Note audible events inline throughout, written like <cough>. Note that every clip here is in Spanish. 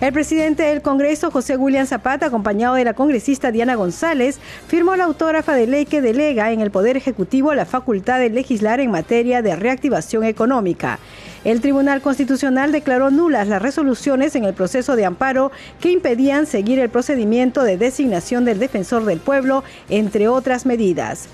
El presidente del Congreso, José William Zapata, acompañado de la congresista Diana González, firmó la autógrafa de ley que delega en el Poder Ejecutivo la facultad de legislar en materia de reactivación económica. El Tribunal Constitucional declaró nulas las resoluciones en el proceso de amparo que impedían seguir el procedimiento de designación del defensor del pueblo, entre otras medidas.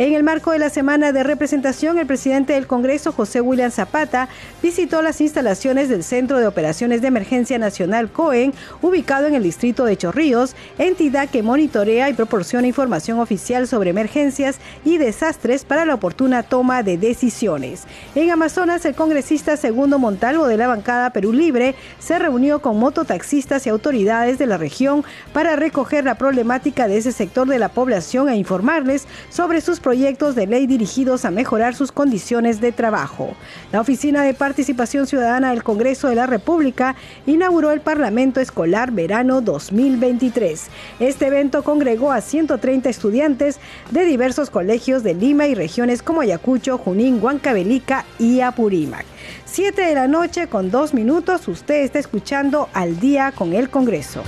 En el marco de la semana de representación, el presidente del Congreso, José William Zapata, visitó las instalaciones del Centro de Operaciones de Emergencia Nacional COEN, ubicado en el distrito de Chorrillos, entidad que monitorea y proporciona información oficial sobre emergencias y desastres para la oportuna toma de decisiones. En Amazonas, el congresista Segundo Montalvo de la bancada Perú Libre se reunió con mototaxistas y autoridades de la región para recoger la problemática de ese sector de la población e informarles sobre sus proyectos de ley dirigidos a mejorar sus condiciones de trabajo. La Oficina de Participación Ciudadana del Congreso de la República inauguró el Parlamento Escolar Verano 2023. Este evento congregó a 130 estudiantes de diversos colegios de Lima y regiones como Ayacucho, Junín, Huancavelica y Apurímac. Siete de la noche con dos minutos, usted está escuchando al día con el Congreso.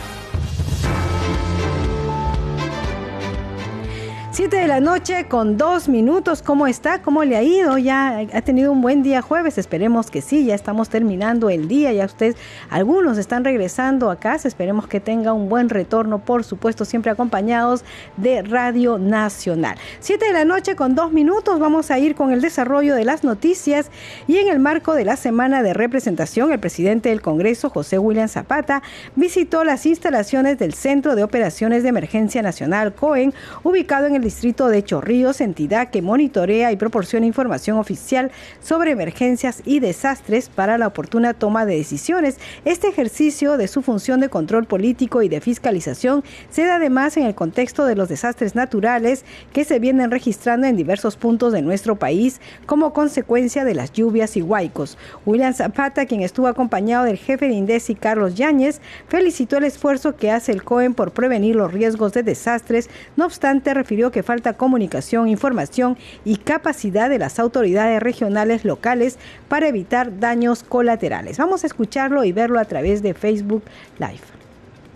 7 de la noche con dos minutos. ¿Cómo está? ¿Cómo le ha ido? ¿Ya ha tenido un buen día jueves? Esperemos que sí. Ya estamos terminando el día. Ya ustedes, algunos están regresando a casa. Esperemos que tenga un buen retorno, por supuesto, siempre acompañados de Radio Nacional. 7 de la noche con dos minutos. Vamos a ir con el desarrollo de las noticias. Y en el marco de la semana de representación, el presidente del Congreso, José William Zapata, visitó las instalaciones del Centro de Operaciones de Emergencia Nacional, COEN, ubicado en el distrito de Chorrillos, entidad que monitorea y proporciona información oficial sobre emergencias y desastres para la oportuna toma de decisiones. Este ejercicio de su función de control político y de fiscalización se da además en el contexto de los desastres naturales que se vienen registrando en diversos puntos de nuestro país como consecuencia de las lluvias y huaicos. William Zapata, quien estuvo acompañado del jefe de INDECI, Carlos Yáñez, felicitó el esfuerzo que hace el COEN por prevenir los riesgos de desastres. No obstante, refirió que falta comunicación, información y capacidad de las autoridades regionales locales para evitar daños colaterales. Vamos a escucharlo y verlo a través de Facebook Live.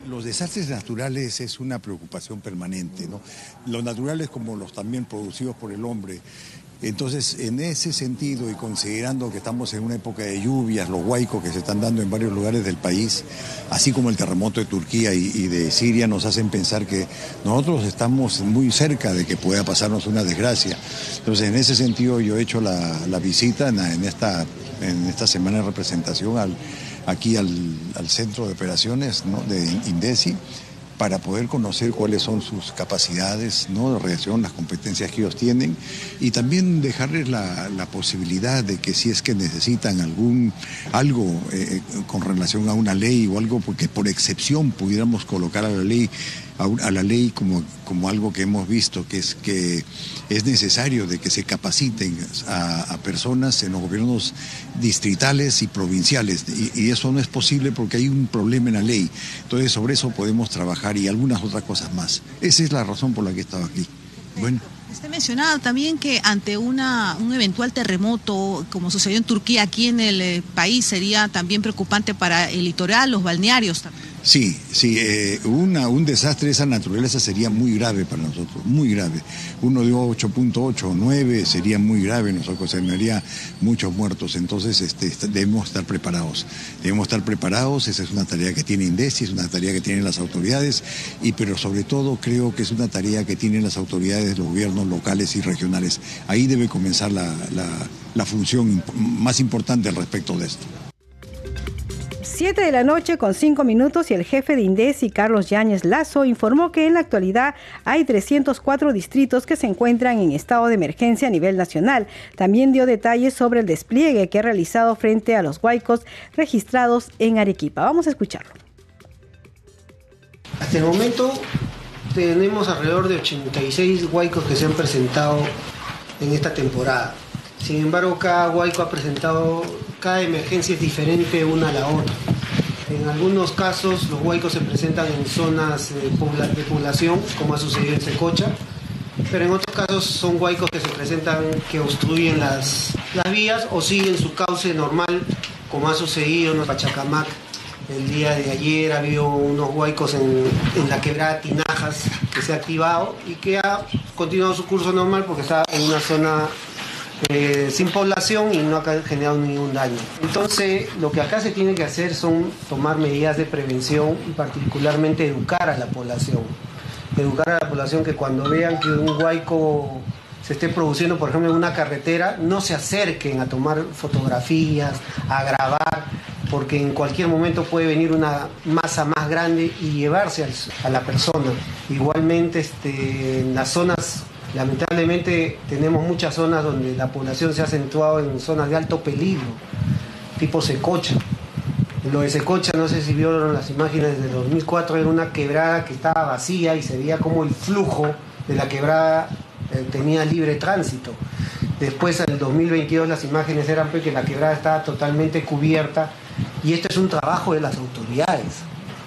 Los desastres naturales es una preocupación permanente, ¿no? Los naturales como los también producidos por el hombre entonces, en ese sentido y considerando que estamos en una época de lluvias, los huaicos que se están dando en varios lugares del país, así como el terremoto de Turquía y, de Siria, nos hacen pensar que nosotros estamos muy cerca de que pueda pasarnos una desgracia. Entonces, en ese sentido, yo he hecho la, visita en, esta, en esta semana de representación aquí al, centro de operaciones de INDECI para poder conocer cuáles son sus capacidades ¿no? de reacción, las competencias que ellos tienen y también dejarles la, posibilidad de que si es que necesitan algún algo eh, con relación a una ley o algo porque por excepción pudiéramos colocar a la ley a, la ley como, como algo que hemos visto, que es que es necesario de que se capaciten a, personas en los gobiernos distritales y provinciales. Y, eso no es posible porque hay un problema en la ley. Entonces sobre eso podemos trabajar y algunas otras cosas más. Esa es la razón por la que he estado aquí. Bueno. Usted mencionaba también que ante una, un eventual terremoto, como sucedió en Turquía, aquí en el eh, país, sería también preocupante para el litoral, los balnearios también. Sí, sí, eh, un desastre de esa naturaleza sería muy grave para nosotros, muy grave. Uno de 8.8 o 9 sería muy grave, nos ocasionaría muchos muertos. Entonces este, debemos estar preparados. Debemos estar preparados, esa es una tarea que tiene INDESI, es una tarea que tienen las autoridades, y, pero sobre todo creo que es una tarea que tienen las autoridades de los gobiernos locales y regionales. Ahí debe comenzar la, la función más importante al respecto de esto. 7 de la noche con 5 minutos y el jefe de INDESI, Carlos Yáñez Lazo, informó que en la actualidad hay 304 distritos que se encuentran en estado de emergencia a nivel nacional. También dio detalles sobre el despliegue que ha realizado frente a los huaicos registrados en Arequipa. Vamos a escucharlo. Hasta el momento tenemos alrededor de 86 huaicos que se han presentado en esta temporada. Sin embargo, cada huaico ha presentado, cada emergencia es diferente una a la otra. En algunos casos los huaicos se presentan en zonas de, población, como ha sucedido en Secocha, pero en otros casos son huaicos que se presentan que obstruyen las, las vías o siguen su cauce normal, como ha sucedido en Pachacamac. El día de ayer ha habido unos huaicos en, en la quebrada Tinajas que se ha activado y que ha continuado su curso normal porque está en una zona eh, sin población y no ha generado ningún daño. Entonces, lo que acá se tiene que hacer son tomar medidas de prevención y particularmente educar a la población. Educar a la población que cuando vean que un huaico se esté produciendo, por ejemplo, en una carretera, no se acerquen a tomar fotografías, a grabar, porque en cualquier momento puede venir una masa más grande y llevarse a la persona. Igualmente, este, en las zonas Lamentablemente tenemos muchas zonas donde la población se ha acentuado en zonas de alto peligro, tipo Secocha. Lo de Secocha, no sé si vieron las imágenes de 2004, era una quebrada que estaba vacía y se veía como el flujo de la quebrada eh, tenía libre tránsito. Después, en el 2022, las imágenes eran pues, que la quebrada estaba totalmente cubierta y esto es un trabajo de las autoridades.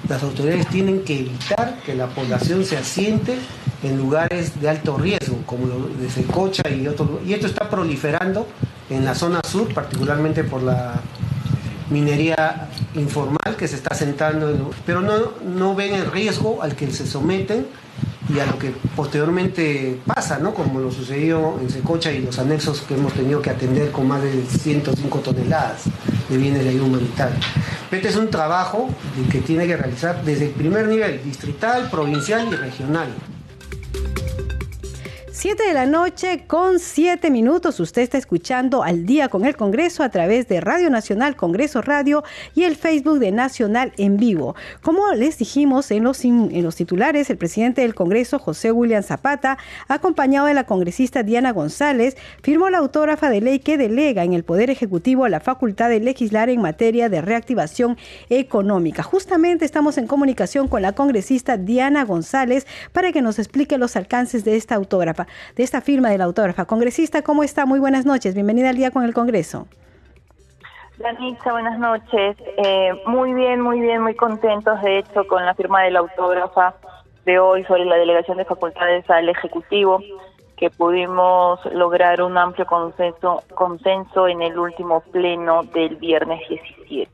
Las autoridades tienen que evitar que la población se asiente en lugares de alto riesgo, como de Secocha y otros. Y esto está proliferando en la zona sur, particularmente por la minería informal que se está sentando, pero no, no ven el riesgo al que se someten y a lo que posteriormente pasa, ¿no? como lo sucedió en Secocha y los anexos que hemos tenido que atender con más de 105 toneladas de bienes de ayuda humanitaria. Este es un trabajo que tiene que realizar desde el primer nivel, distrital, provincial y regional. 7 de la noche con 7 minutos. Usted está escuchando al día con el Congreso a través de Radio Nacional, Congreso Radio y el Facebook de Nacional en vivo. Como les dijimos en los, en los titulares, el presidente del Congreso, José William Zapata, acompañado de la congresista Diana González, firmó la autógrafa de ley que delega en el Poder Ejecutivo la facultad de legislar en materia de reactivación económica. Justamente estamos en comunicación con la congresista Diana González para que nos explique los alcances de esta autógrafa de esta firma de la autógrafa. Congresista, ¿cómo está? Muy buenas noches. Bienvenida al día con el Congreso. Danitza, buenas noches. Eh, muy bien, muy bien, muy contentos, de hecho, con la firma de la autógrafa de hoy sobre la delegación de facultades al Ejecutivo, que pudimos lograr un amplio consenso, consenso en el último pleno del viernes 17.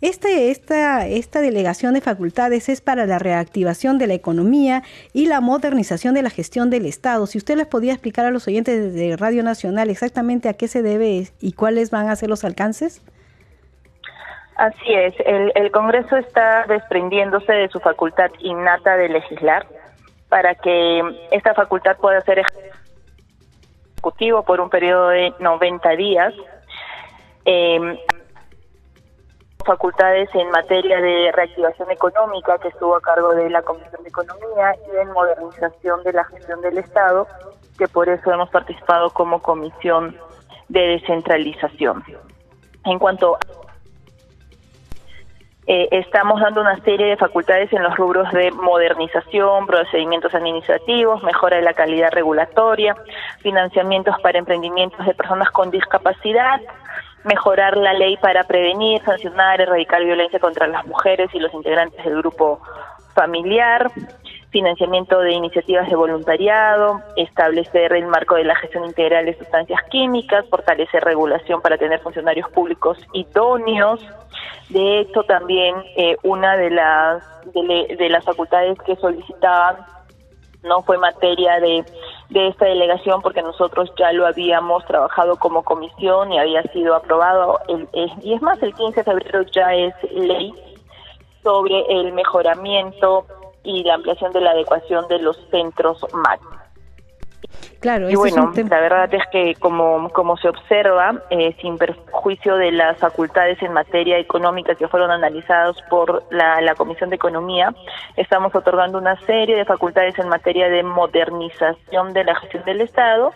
Este, esta, esta delegación de facultades es para la reactivación de la economía y la modernización de la gestión del Estado. Si usted les podía explicar a los oyentes de Radio Nacional exactamente a qué se debe y cuáles van a ser los alcances. Así es, el, el Congreso está desprendiéndose de su facultad innata de legislar para que esta facultad pueda ser ejecutivo por un periodo de 90 días. Eh, facultades en materia de reactivación económica que estuvo a cargo de la Comisión de Economía y en modernización de la gestión del Estado, que por eso hemos participado como comisión de descentralización. En cuanto eh, estamos dando una serie de facultades en los rubros de modernización, procedimientos administrativos, mejora de la calidad regulatoria, financiamientos para emprendimientos de personas con discapacidad, mejorar la ley para prevenir, sancionar, erradicar violencia contra las mujeres y los integrantes del grupo familiar, financiamiento de iniciativas de voluntariado, establecer el marco de la gestión integral de sustancias químicas, fortalecer regulación para tener funcionarios públicos idóneos. De hecho, también eh, una de las de, las facultades que solicitaban no fue materia de, de esta delegación porque nosotros ya lo habíamos trabajado como comisión y había sido aprobado. El, y es más, el 15 de febrero ya es ley sobre el mejoramiento y la ampliación de la adecuación de los centros MAC. Claro, y bueno, la verdad es que como, como se observa, eh, sin perjuicio de las facultades en materia económica que fueron analizadas por la, la Comisión de Economía, estamos otorgando una serie de facultades en materia de modernización de la gestión del Estado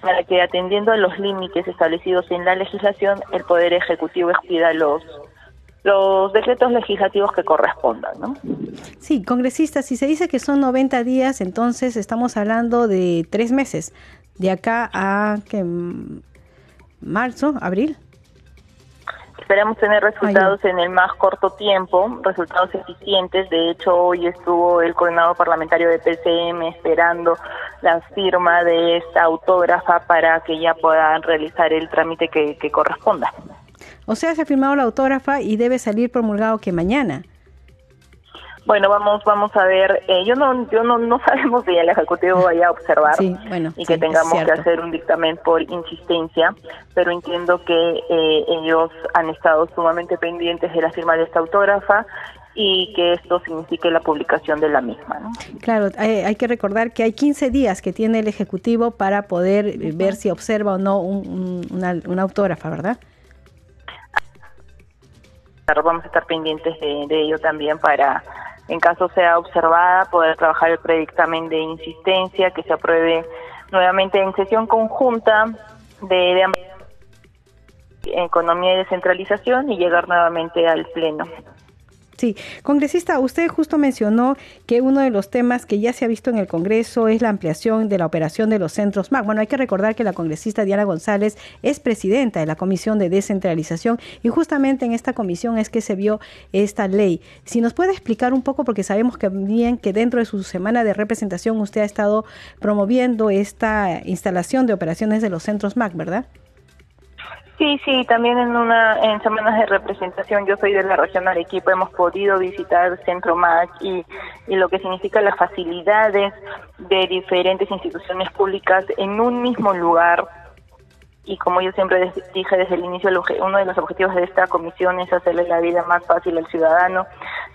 para que atendiendo a los límites establecidos en la legislación, el Poder Ejecutivo expida los los decretos legislativos que correspondan, ¿no? Sí, congresista, si se dice que son 90 días, entonces estamos hablando de tres meses, de acá a que marzo, abril. Esperamos tener resultados en el más corto tiempo, resultados eficientes. De hecho, hoy estuvo el coordinador parlamentario de PCM esperando la firma de esta autógrafa para que ya puedan realizar el trámite que corresponda. O sea, se ha firmado la autógrafa y debe salir promulgado que mañana. Bueno, vamos vamos a ver. Eh, yo no yo no, no sabemos si el ejecutivo <laughs> vaya a observar y que tengamos que hacer un dictamen por insistencia, pero entiendo que eh, ellos han estado sumamente pendientes de la firma de esta autógrafa y que esto signifique la publicación de la misma. ¿no? Claro, hay, que recordar que hay 15 días que tiene el Ejecutivo para poder ver si observa o no una, una autógrafa, ¿verdad? Vamos a estar pendientes de, ello también para, en caso sea observada, poder trabajar el predictamen de insistencia que se apruebe nuevamente en sesión conjunta de, de economía y descentralización y llegar nuevamente al pleno. Sí, congresista, usted justo mencionó que uno de los temas que ya se ha visto en el Congreso es la ampliación de la operación de los centros MAC. Bueno, hay que recordar que la congresista Diana González es presidenta de la Comisión de Descentralización y justamente en esta comisión es que se vio esta ley. Si nos puede explicar un poco, porque sabemos que bien que dentro de su semana de representación usted ha estado promoviendo esta instalación de operaciones de los centros MAC, ¿verdad? Sí, sí, también en una en semanas de representación, yo soy de la región Arequipa, hemos podido visitar Centro MAC y, y lo que significa las facilidades de diferentes instituciones públicas en un mismo lugar. Y como yo siempre dije desde el inicio, uno de los objetivos de esta comisión es hacerle la vida más fácil al ciudadano.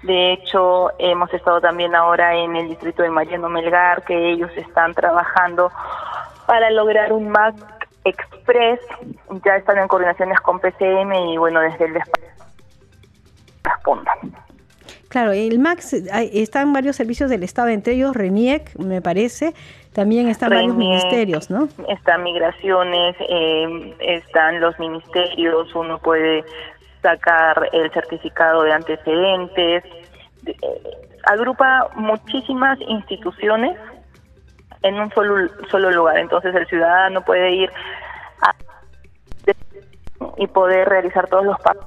De hecho, hemos estado también ahora en el distrito de Mariano Melgar, que ellos están trabajando para lograr un MAC Express ya están en coordinaciones con PCM y bueno, desde el despacho respondan. Claro, el MAX está en varios servicios del Estado, entre ellos RENIEC, me parece, también están varios ministerios, ¿no? Están migraciones, eh, están los ministerios, uno puede sacar el certificado de antecedentes, eh, agrupa muchísimas instituciones en un solo, solo lugar. Entonces el ciudadano puede ir y poder realizar todos los pasos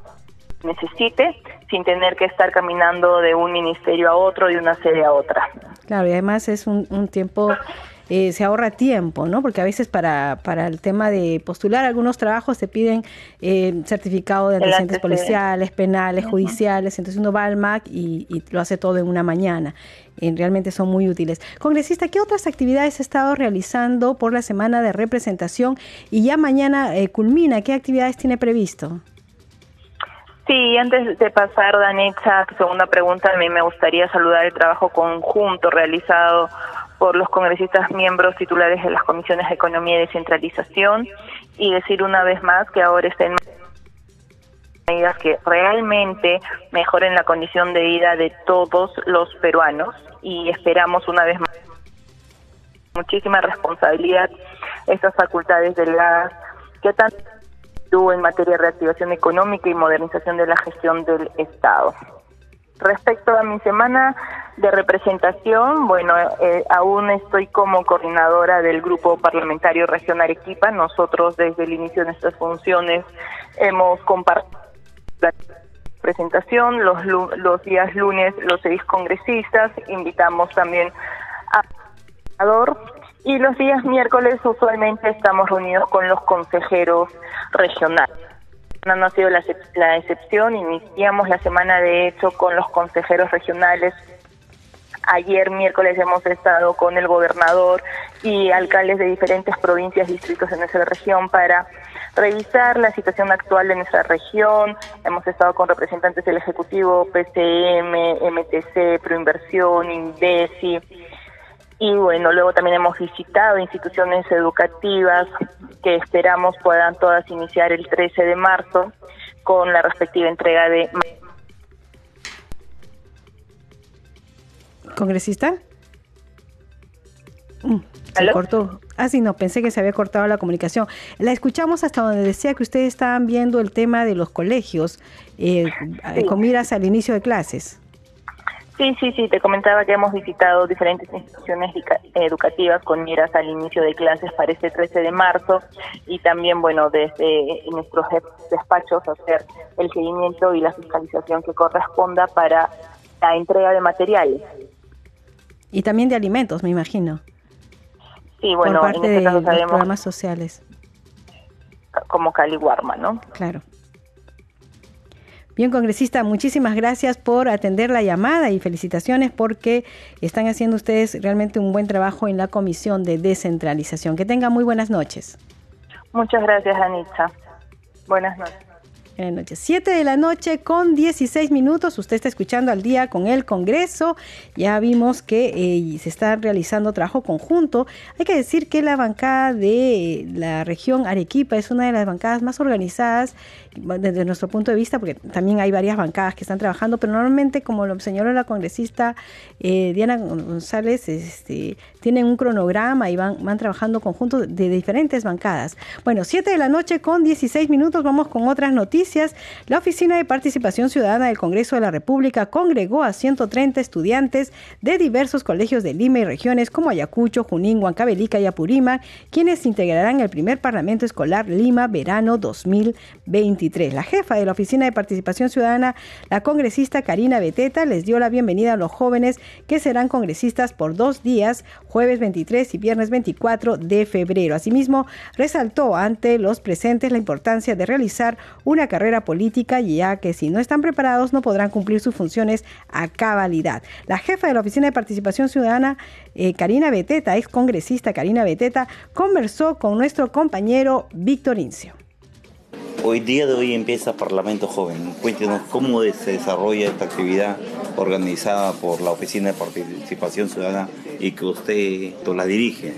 que necesite sin tener que estar caminando de un ministerio a otro, de una sede a otra. Claro, y además es un tiempo eh, se ahorra tiempo, ¿no? Porque a veces para, para el tema de postular algunos trabajos se piden eh, certificado de antecedentes policiales, penales, judiciales, entonces uno va al MAC y, lo hace todo en una mañana. Eh, realmente son muy útiles. Congresista, ¿qué otras actividades ha estado realizando por la semana de representación y ya mañana culmina? ¿Qué actividades tiene previsto? Sí, antes de pasar, Danitza, segunda pregunta, a mí me gustaría saludar el trabajo conjunto realizado por los congresistas miembros titulares de las comisiones de Economía y Descentralización. Y decir una vez más que ahora estén medidas que realmente mejoren la condición de vida de todos los peruanos. Y esperamos una vez más muchísima responsabilidad estas facultades delegadas que tanto tuvo en materia de reactivación económica y modernización de la gestión del Estado. Respecto a mi semana de representación, bueno, eh, aún estoy como coordinadora del Grupo Parlamentario Región Arequipa. Nosotros desde el inicio de nuestras funciones hemos compartido la presentación los, días lunes los seis congresistas. Invitamos también y los días miércoles usualmente estamos reunidos con los consejeros regionales. No ha sido la, la excepción, iniciamos la semana de hecho con los consejeros regionales Ayer miércoles hemos estado con el gobernador y alcaldes de diferentes provincias, distritos de nuestra región para revisar la situación actual de nuestra región. Hemos estado con representantes del Ejecutivo, PCM, MTC, Proinversión, INDECI. Y bueno, luego también hemos visitado instituciones educativas que esperamos puedan todas iniciar el 13 de marzo con la respectiva entrega de ¿Congresista? Mm, se cortó. Ah, sí, no, pensé que se había cortado la comunicación. La escuchamos hasta donde decía que ustedes estaban viendo el tema de los colegios eh, con miras al inicio de clases. Sí, sí, sí, te comentaba que hemos visitado diferentes instituciones educativas con miras al inicio de clases para este 13 de marzo y también, bueno, desde nuestros despachos hacer el seguimiento y la fiscalización que corresponda para la entrega de materiales. Y también de alimentos, me imagino. Sí, bueno, por parte este de los programas sociales. Como Cali Warma, ¿no? Claro. Bien, congresista, muchísimas gracias por atender la llamada y felicitaciones porque están haciendo ustedes realmente un buen trabajo en la Comisión de Descentralización. Que tengan muy buenas noches. Muchas gracias, Anita. Buenas noches. Buenas noches. 7 de la noche con 16 minutos. Usted está escuchando al día con el Congreso. Ya vimos que eh, se está realizando trabajo conjunto. Hay que decir que la bancada de la región Arequipa es una de las bancadas más organizadas desde nuestro punto de vista, porque también hay varias bancadas que están trabajando, pero normalmente, como lo señaló la congresista eh, Diana González, este, tienen un cronograma y van, van trabajando conjunto de diferentes bancadas. Bueno, 7 de la noche con 16 minutos, vamos con otras noticias. La Oficina de Participación Ciudadana del Congreso de la República congregó a 130 estudiantes de diversos colegios de Lima y regiones como Ayacucho, Junín, Huancavelica y Apurímac, quienes integrarán el primer Parlamento Escolar Lima Verano 2020. La jefa de la Oficina de Participación Ciudadana, la congresista Karina Beteta, les dio la bienvenida a los jóvenes que serán congresistas por dos días, jueves 23 y viernes 24 de febrero. Asimismo, resaltó ante los presentes la importancia de realizar una carrera política, ya que si no están preparados no podrán cumplir sus funciones a cabalidad. La jefa de la Oficina de Participación Ciudadana, eh, Karina Beteta, ex congresista Karina Beteta, conversó con nuestro compañero Víctor Incio. Hoy día de hoy empieza Parlamento Joven. Cuéntenos cómo se desarrolla esta actividad organizada por la Oficina de Participación Ciudadana y que usted la dirige.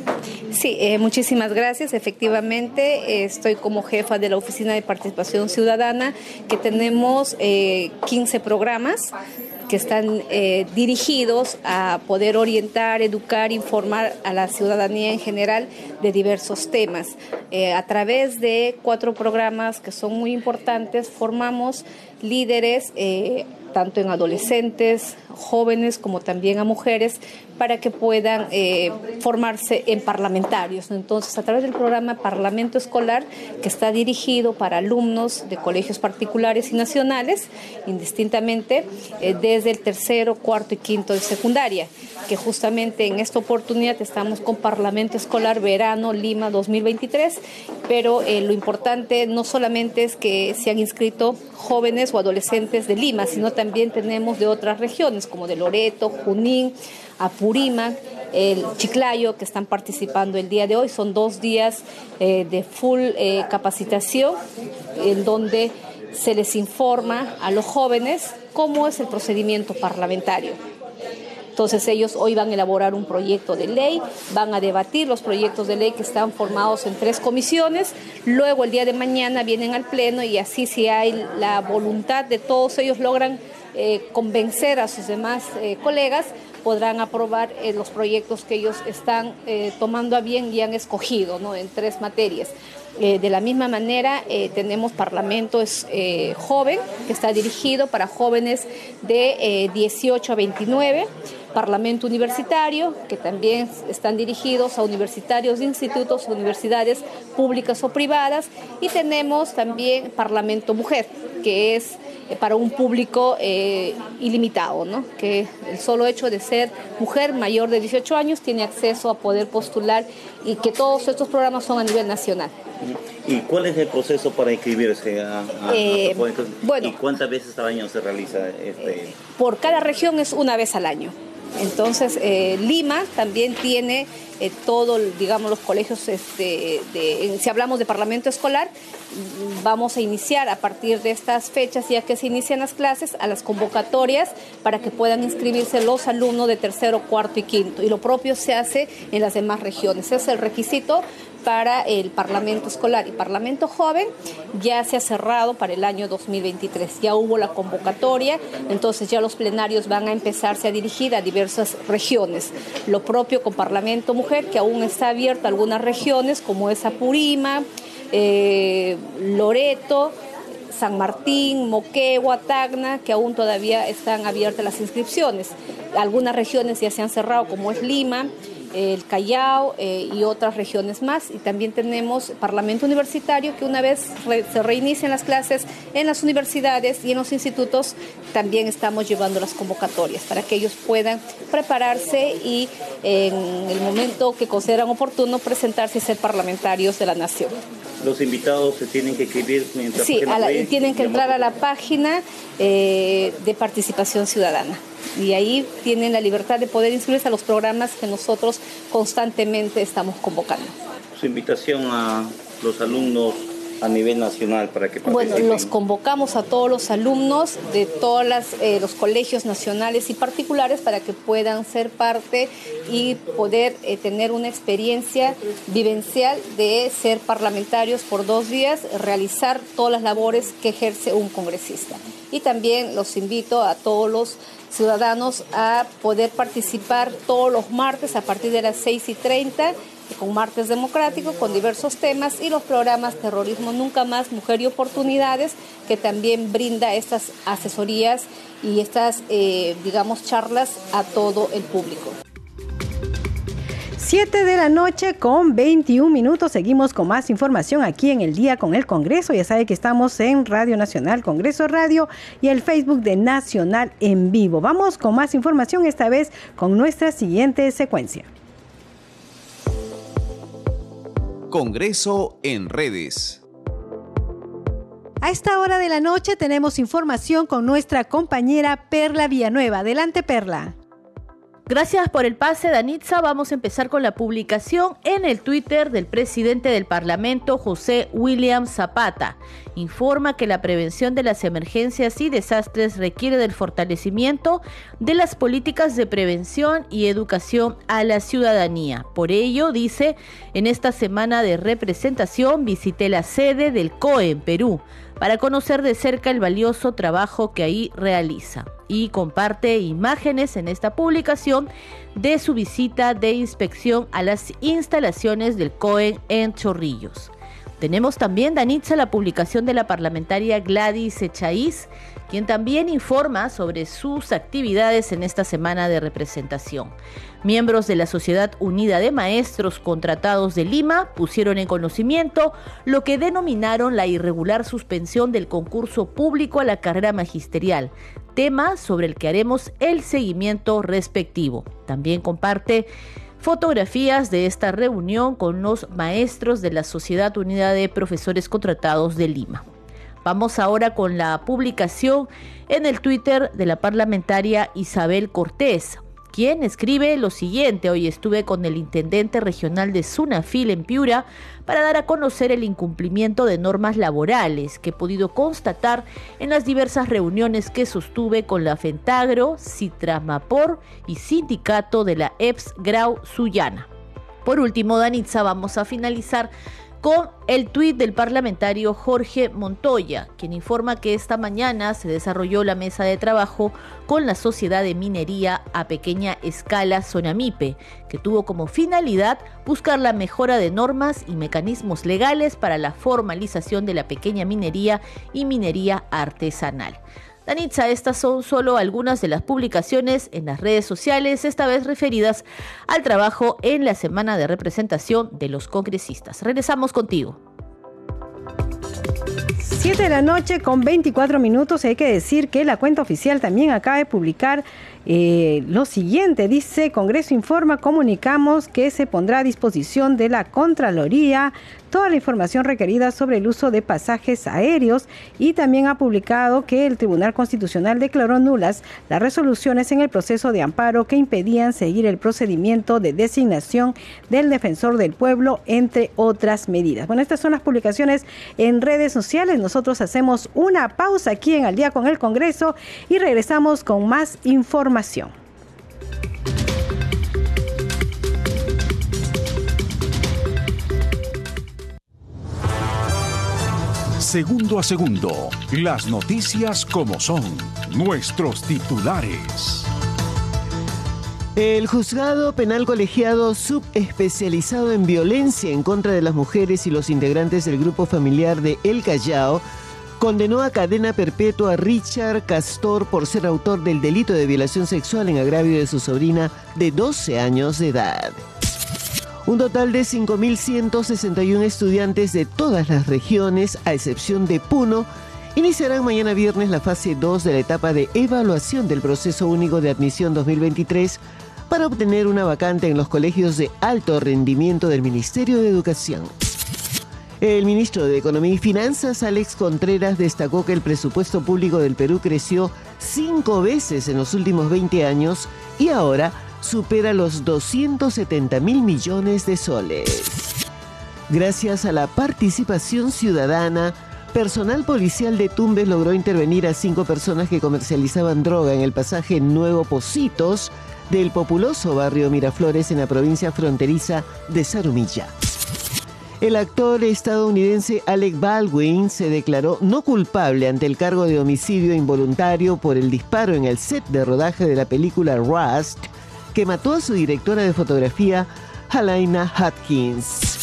Sí, eh, muchísimas gracias. Efectivamente, estoy como jefa de la Oficina de Participación Ciudadana, que tenemos 15 eh, programas que están eh, dirigidos a poder orientar, educar, informar a la ciudadanía en general de diversos temas. Eh, a través de cuatro programas que son muy importantes, formamos líderes eh, tanto en adolescentes, jóvenes como también a mujeres para que puedan eh, formarse en parlamentarios. Entonces, a través del programa Parlamento Escolar, que está dirigido para alumnos de colegios particulares y nacionales, indistintamente, eh, desde el tercero, cuarto y quinto de secundaria, que justamente en esta oportunidad estamos con Parlamento Escolar Verano Lima 2023, pero eh, lo importante no solamente es que se han inscrito jóvenes o adolescentes de Lima, sino también tenemos de otras regiones, como de Loreto, Junín, Apurímac, el Chiclayo, que están participando el día de hoy. Son dos días eh, de full eh, capacitación en donde se les informa a los jóvenes cómo es el procedimiento parlamentario. Entonces ellos hoy van a elaborar un proyecto de ley, van a debatir los proyectos de ley que están formados en tres comisiones, luego el día de mañana vienen al Pleno y así si hay la voluntad de todos ellos logran eh, convencer a sus demás eh, colegas, podrán aprobar eh, los proyectos que ellos están tomando a bien y han escogido ¿no? en tres materias. de la misma manera, tenemos Parlamento Joven, que está dirigido para jóvenes de 18 a 29. Parlamento Universitario, que también están dirigidos a universitarios institutos, universidades públicas o privadas. Y tenemos también Parlamento Mujer, que es para un público eh, ilimitado, ¿no? que el solo hecho de ser mujer mayor de 18 años tiene acceso a poder postular y que todos estos programas son a nivel nacional. ¿Y cuál es el proceso para inscribirse a, a, Eh, bueno, ¿Y cuántas veces al año se realiza este? Por cada región es una vez al año. Entonces, eh, Lima también tiene eh, todo, digamos, los colegios, este, si hablamos de parlamento escolar, vamos a iniciar a partir de estas fechas, ya que se inician las clases, a las convocatorias para que puedan inscribirse los alumnos de tercero, cuarto y quinto. Y lo propio se hace en las demás regiones. Ese es el requisito para el Parlamento Escolar y Parlamento Joven ya se ha cerrado para el año 2023. Ya hubo la convocatoria, entonces ya los plenarios van a empezarse a dirigir a diversas regiones. Lo propio con Parlamento Mujer, que aún está abierto a algunas regiones como es Apurima, eh, Loreto, San Martín, Moquegua, Tacna, que aún todavía están abiertas las inscripciones. Algunas regiones ya se han cerrado, como es Lima, el Callao eh, y otras regiones más. Y también tenemos Parlamento Universitario, que una vez re- se reinician las clases en las universidades y en los institutos, también estamos llevando las convocatorias para que ellos puedan prepararse y en el momento que consideran oportuno presentarse y ser parlamentarios de la nación. Los invitados se tienen que escribir mientras Sí, a la- tienen que entrar a la página eh, de participación ciudadana y ahí tienen la libertad de poder inscribirse a los programas que nosotros constantemente estamos convocando. Su invitación a los alumnos a nivel nacional para que Bueno, participen. los convocamos a todos los alumnos de todos los colegios nacionales y particulares para que puedan ser parte y poder eh, tener una experiencia vivencial de ser parlamentarios por dos días, realizar todas las labores que ejerce un congresista. Y también los invito a todos los ciudadanos a poder participar todos los martes a partir de las 6 y 30 con Martes Democrático, con diversos temas y los programas Terrorismo Nunca Más, Mujer y Oportunidades, que también brinda estas asesorías y estas, eh, digamos, charlas a todo el público. 7 de la noche con 21 minutos. Seguimos con más información aquí en el día con el Congreso. Ya sabe que estamos en Radio Nacional, Congreso Radio y el Facebook de Nacional en vivo. Vamos con más información, esta vez con nuestra siguiente secuencia. Congreso en redes. A esta hora de la noche tenemos información con nuestra compañera Perla Villanueva. Adelante, Perla. Gracias por el pase, Danitza. Vamos a empezar con la publicación en el Twitter del presidente del Parlamento, José William Zapata. Informa que la prevención de las emergencias y desastres requiere del fortalecimiento de las políticas de prevención y educación a la ciudadanía. Por ello, dice, en esta semana de representación visité la sede del COE en Perú para conocer de cerca el valioso trabajo que ahí realiza y comparte imágenes en esta publicación de su visita de inspección a las instalaciones del COE en Chorrillos. Tenemos también, Danitza, la publicación de la parlamentaria Gladys Echaíz, quien también informa sobre sus actividades en esta semana de representación. Miembros de la Sociedad Unida de Maestros Contratados de Lima pusieron en conocimiento lo que denominaron la irregular suspensión del concurso público a la carrera magisterial, tema sobre el que haremos el seguimiento respectivo. También comparte fotografías de esta reunión con los maestros de la Sociedad Unida de Profesores Contratados de Lima. Vamos ahora con la publicación en el Twitter de la parlamentaria Isabel Cortés, quien escribe lo siguiente. Hoy estuve con el intendente regional de Sunafil en Piura para dar a conocer el incumplimiento de normas laborales que he podido constatar en las diversas reuniones que sostuve con la Fentagro, Citramapor y sindicato de la EPS Grau Suyana. Por último, Danitza, vamos a finalizar con el tuit del parlamentario Jorge Montoya, quien informa que esta mañana se desarrolló la mesa de trabajo con la Sociedad de Minería a Pequeña Escala Sonamipe, que tuvo como finalidad buscar la mejora de normas y mecanismos legales para la formalización de la pequeña minería y minería artesanal. Danitza, estas son solo algunas de las publicaciones en las redes sociales, esta vez referidas al trabajo en la semana de representación de los congresistas. Regresamos contigo. 7 de la noche con 24 minutos. Hay que decir que la cuenta oficial también acaba de publicar eh, lo siguiente dice, Congreso informa, comunicamos que se pondrá a disposición de la Contraloría toda la información requerida sobre el uso de pasajes aéreos y también ha publicado que el Tribunal Constitucional declaró nulas las resoluciones en el proceso de amparo que impedían seguir el procedimiento de designación del defensor del pueblo, entre otras medidas. Bueno, estas son las publicaciones en redes sociales. Nosotros hacemos una pausa aquí en Al día con el Congreso y regresamos con más información Segundo a segundo, las noticias como son, nuestros titulares. El juzgado penal colegiado subespecializado en violencia en contra de las mujeres y los integrantes del grupo familiar de El Callao condenó a cadena perpetua a Richard Castor por ser autor del delito de violación sexual en agravio de su sobrina de 12 años de edad. Un total de 5.161 estudiantes de todas las regiones, a excepción de Puno, iniciarán mañana viernes la fase 2 de la etapa de evaluación del proceso único de admisión 2023 para obtener una vacante en los colegios de alto rendimiento del Ministerio de Educación. El ministro de Economía y Finanzas, Alex Contreras, destacó que el presupuesto público del Perú creció cinco veces en los últimos 20 años y ahora supera los 270 mil millones de soles. Gracias a la participación ciudadana, personal policial de Tumbes logró intervenir a cinco personas que comercializaban droga en el pasaje Nuevo Positos del populoso barrio Miraflores en la provincia fronteriza de Zarumilla. El actor estadounidense Alec Baldwin se declaró no culpable ante el cargo de homicidio involuntario por el disparo en el set de rodaje de la película Rust, que mató a su directora de fotografía, Helena Hopkins.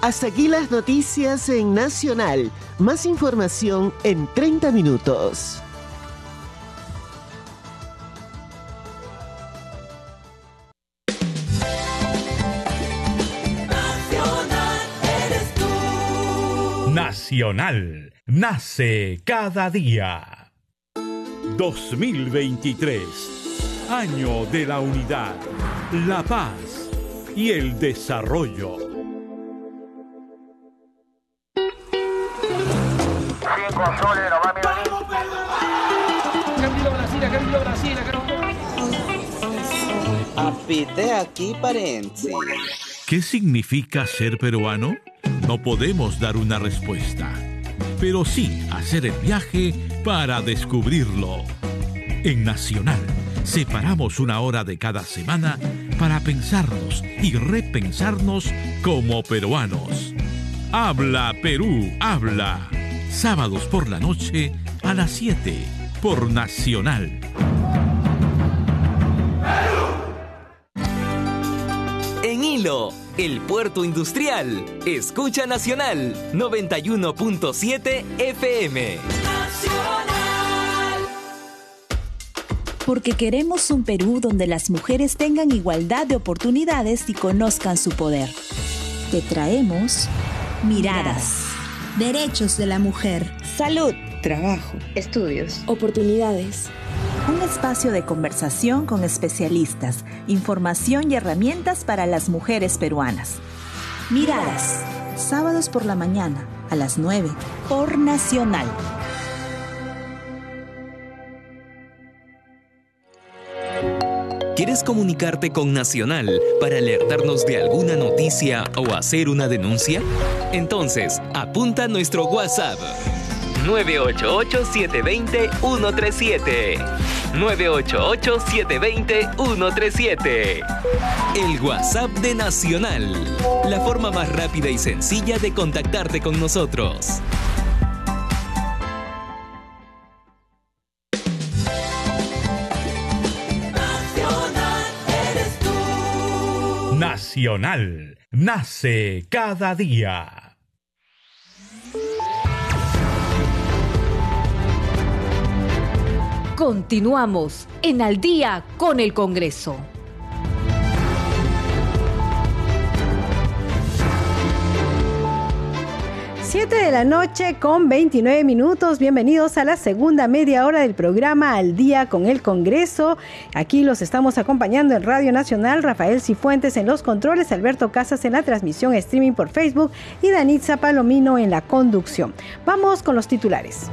Hasta aquí las noticias en Nacional. Más información en 30 minutos. Nacional nace cada día. 2023, año de la unidad, la paz y el desarrollo. Cinco soles, no va Camilo Brasil, Camilo Brasil, Apite aquí. ¿Qué significa ser peruano? No podemos dar una respuesta, pero sí hacer el viaje para descubrirlo. En Nacional, separamos una hora de cada semana para pensarnos y repensarnos como peruanos. Habla Perú, habla. Sábados por la noche a las 7 por Nacional. En Hilo el puerto industrial. Escucha Nacional 91.7 FM. Nacional. Porque queremos un Perú donde las mujeres tengan igualdad de oportunidades y conozcan su poder. Te traemos miradas. Derechos de la mujer. Salud. Trabajo. Estudios. Oportunidades un espacio de conversación con especialistas, información y herramientas para las mujeres peruanas. Miradas, sábados por la mañana, a las 9, por Nacional. ¿Quieres comunicarte con Nacional para alertarnos de alguna noticia o hacer una denuncia? Entonces, apunta nuestro WhatsApp 988-720-137. 988-720-137. El WhatsApp de Nacional. La forma más rápida y sencilla de contactarte con nosotros. Nacional nace cada día. Continuamos en Al día con el Congreso. 7 de la noche con 29 minutos. Bienvenidos a la segunda media hora del programa Al Día con el Congreso. Aquí los estamos acompañando en Radio Nacional, Rafael Cifuentes en los controles, Alberto Casas en la transmisión streaming por Facebook y Danitza Palomino en la conducción. Vamos con los titulares.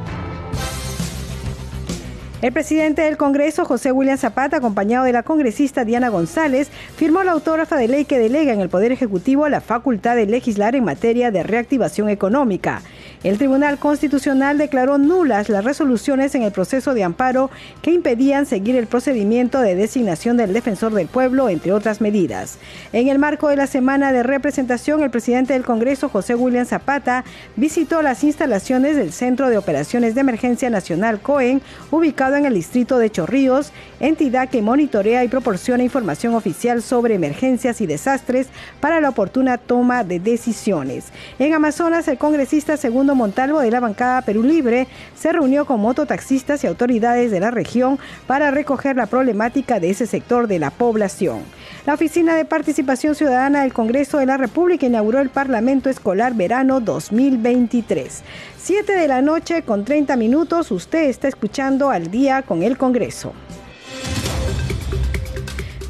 El presidente del Congreso, José William Zapata, acompañado de la congresista Diana González, firmó la autógrafa de ley que delega en el Poder Ejecutivo la facultad de legislar en materia de reactivación económica. El Tribunal Constitucional declaró nulas las resoluciones en el proceso de amparo que impedían seguir el procedimiento de designación del defensor del pueblo, entre otras medidas. En el marco de la semana de representación, el presidente del Congreso, José William Zapata, visitó las instalaciones del Centro de Operaciones de Emergencia Nacional COEN, ubicado en el distrito de Chorrillos, entidad que monitorea y proporciona información oficial sobre emergencias y desastres para la oportuna toma de decisiones. En Amazonas, el congresista segundo Montalvo de la bancada Perú Libre se reunió con mototaxistas y autoridades de la región para recoger la problemática de ese sector de la población. La Oficina de Participación Ciudadana del Congreso de la República inauguró el Parlamento Escolar Verano 2023. 7 de la noche con 30 minutos, usted está escuchando al día con el Congreso.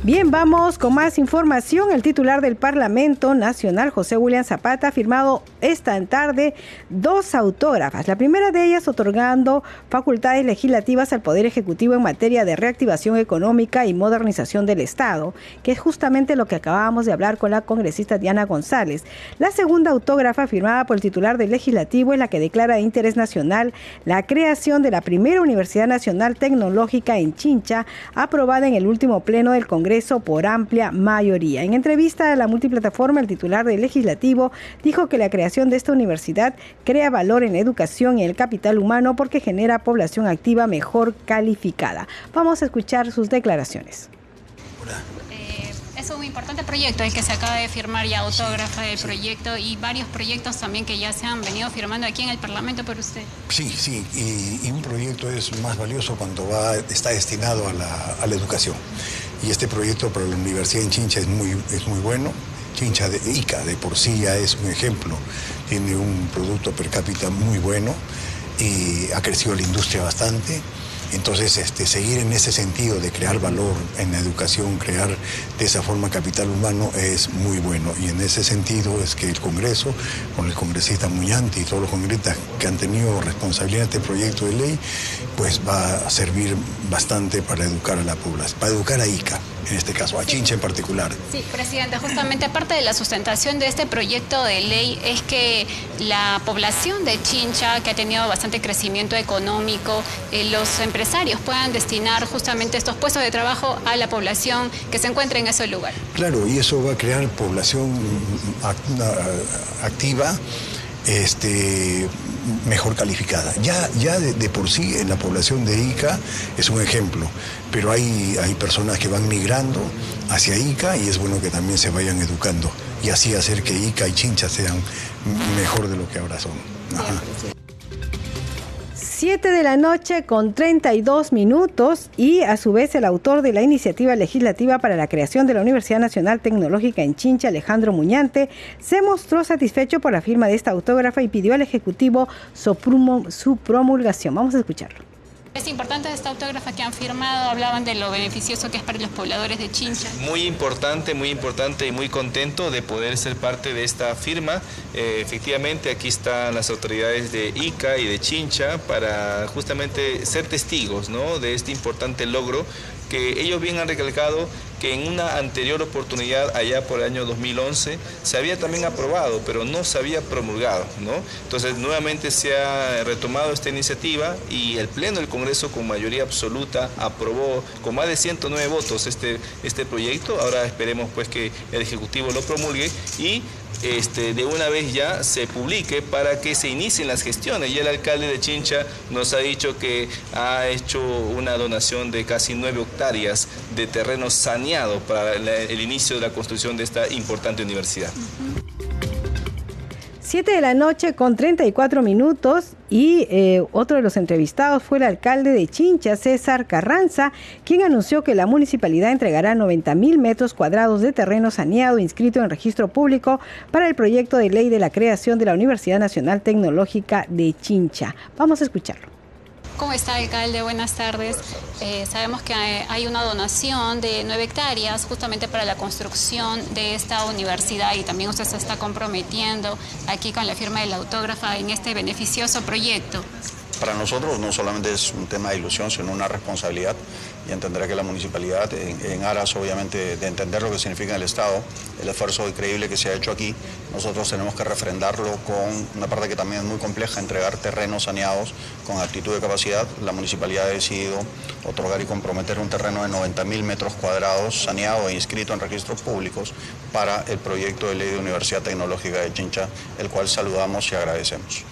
Bien, vamos con más información. El titular del Parlamento Nacional, José William Zapata, ha firmado esta tarde dos autógrafas. La primera de ellas otorgando facultades legislativas al Poder Ejecutivo en materia de reactivación económica y modernización del Estado, que es justamente lo que acabábamos de hablar con la congresista Diana González. La segunda autógrafa firmada por el titular del Legislativo es la que declara de interés nacional la creación de la primera Universidad Nacional Tecnológica en Chincha, aprobada en el último pleno del Congreso por amplia mayoría. En entrevista a la multiplataforma, el titular del legislativo dijo que la creación de esta universidad crea valor en educación y el capital humano porque genera población activa mejor calificada. Vamos a escuchar sus declaraciones es un importante proyecto el que se acaba de firmar ya autógrafa del proyecto y varios proyectos también que ya se han venido firmando aquí en el Parlamento por usted. Sí, sí, y, un proyecto es más valioso cuando va, está destinado a la, a la educación. Y este proyecto para la Universidad en Chincha es muy, es muy bueno. Chincha de ICA de por sí ya es un ejemplo. Tiene un producto per cápita muy bueno y ha crecido la industria bastante. Entonces, este, seguir en ese sentido de crear valor en la educación, crear de esa forma capital humano es muy bueno. Y en ese sentido es que el Congreso, con el congresista Muñante y todos los congresistas que han tenido responsabilidad en este proyecto de ley, pues va a servir bastante para educar a la población, para educar a ICA en este caso, a Chincha en particular. Sí, presidente, justamente parte de la sustentación de este proyecto de ley es que la población de Chincha, que ha tenido bastante crecimiento económico, eh, los empresarios puedan destinar justamente estos puestos de trabajo a la población que se encuentra en ese lugar. Claro, y eso va a crear población activa este, mejor calificada. Ya, ya de, por sí en la población de Ica es un ejemplo, pero hay, hay personas que van migrando hacia Ica y es bueno que también se vayan educando y así hacer que Ica y Chincha sean mejor de lo que ahora son. 7 de la noche con 32 minutos y a su vez el autor de la iniciativa legislativa para la creación de la Universidad Nacional Tecnológica en Chincha, Alejandro Muñante, se mostró satisfecho por la firma de esta autógrafa y pidió al Ejecutivo su, promulgación. Vamos a escucharlo. Es importante esta autógrafa que han firmado, hablaban de lo beneficioso que es para los pobladores de Chincha. Muy importante, muy importante y muy contento de poder ser parte de esta firma. Eh, efectivamente, aquí están las autoridades de ICA y de Chincha para justamente ser testigos ¿no? de este importante logro que ellos bien han recalcado en una anterior oportunidad, allá por el año 2011, se había también aprobado, pero no se había promulgado. ¿no? Entonces, nuevamente se ha retomado esta iniciativa y el Pleno del Congreso, con mayoría absoluta, aprobó con más de 109 votos este, este proyecto. Ahora esperemos pues que el Ejecutivo lo promulgue y este, de una vez ya se publique para que se inicien las gestiones. Y el alcalde de Chincha nos ha dicho que ha hecho una donación de casi 9 hectáreas de terreno saneado para el inicio de la construcción de esta importante universidad. 7 de la noche con 34 minutos y eh, otro de los entrevistados fue el alcalde de Chincha, César Carranza, quien anunció que la municipalidad entregará 90 mil metros cuadrados de terreno saneado inscrito en registro público para el proyecto de ley de la creación de la Universidad Nacional Tecnológica de Chincha. Vamos a escucharlo. ¿Cómo está, alcalde? Buenas tardes. Eh, sabemos que hay una donación de nueve hectáreas justamente para la construcción de esta universidad y también usted se está comprometiendo aquí con la firma del autógrafa en este beneficioso proyecto. Para nosotros no solamente es un tema de ilusión, sino una responsabilidad y entenderá que la municipalidad, en, aras obviamente de entender lo que significa el Estado, el esfuerzo increíble que se ha hecho aquí, nosotros tenemos que refrendarlo con una parte que también es muy compleja, entregar terrenos saneados con actitud de capacidad. La municipalidad ha decidido otorgar y comprometer un terreno de 90.000 metros cuadrados saneado e inscrito en registros públicos para el proyecto de ley de Universidad Tecnológica de Chincha, el cual saludamos y agradecemos.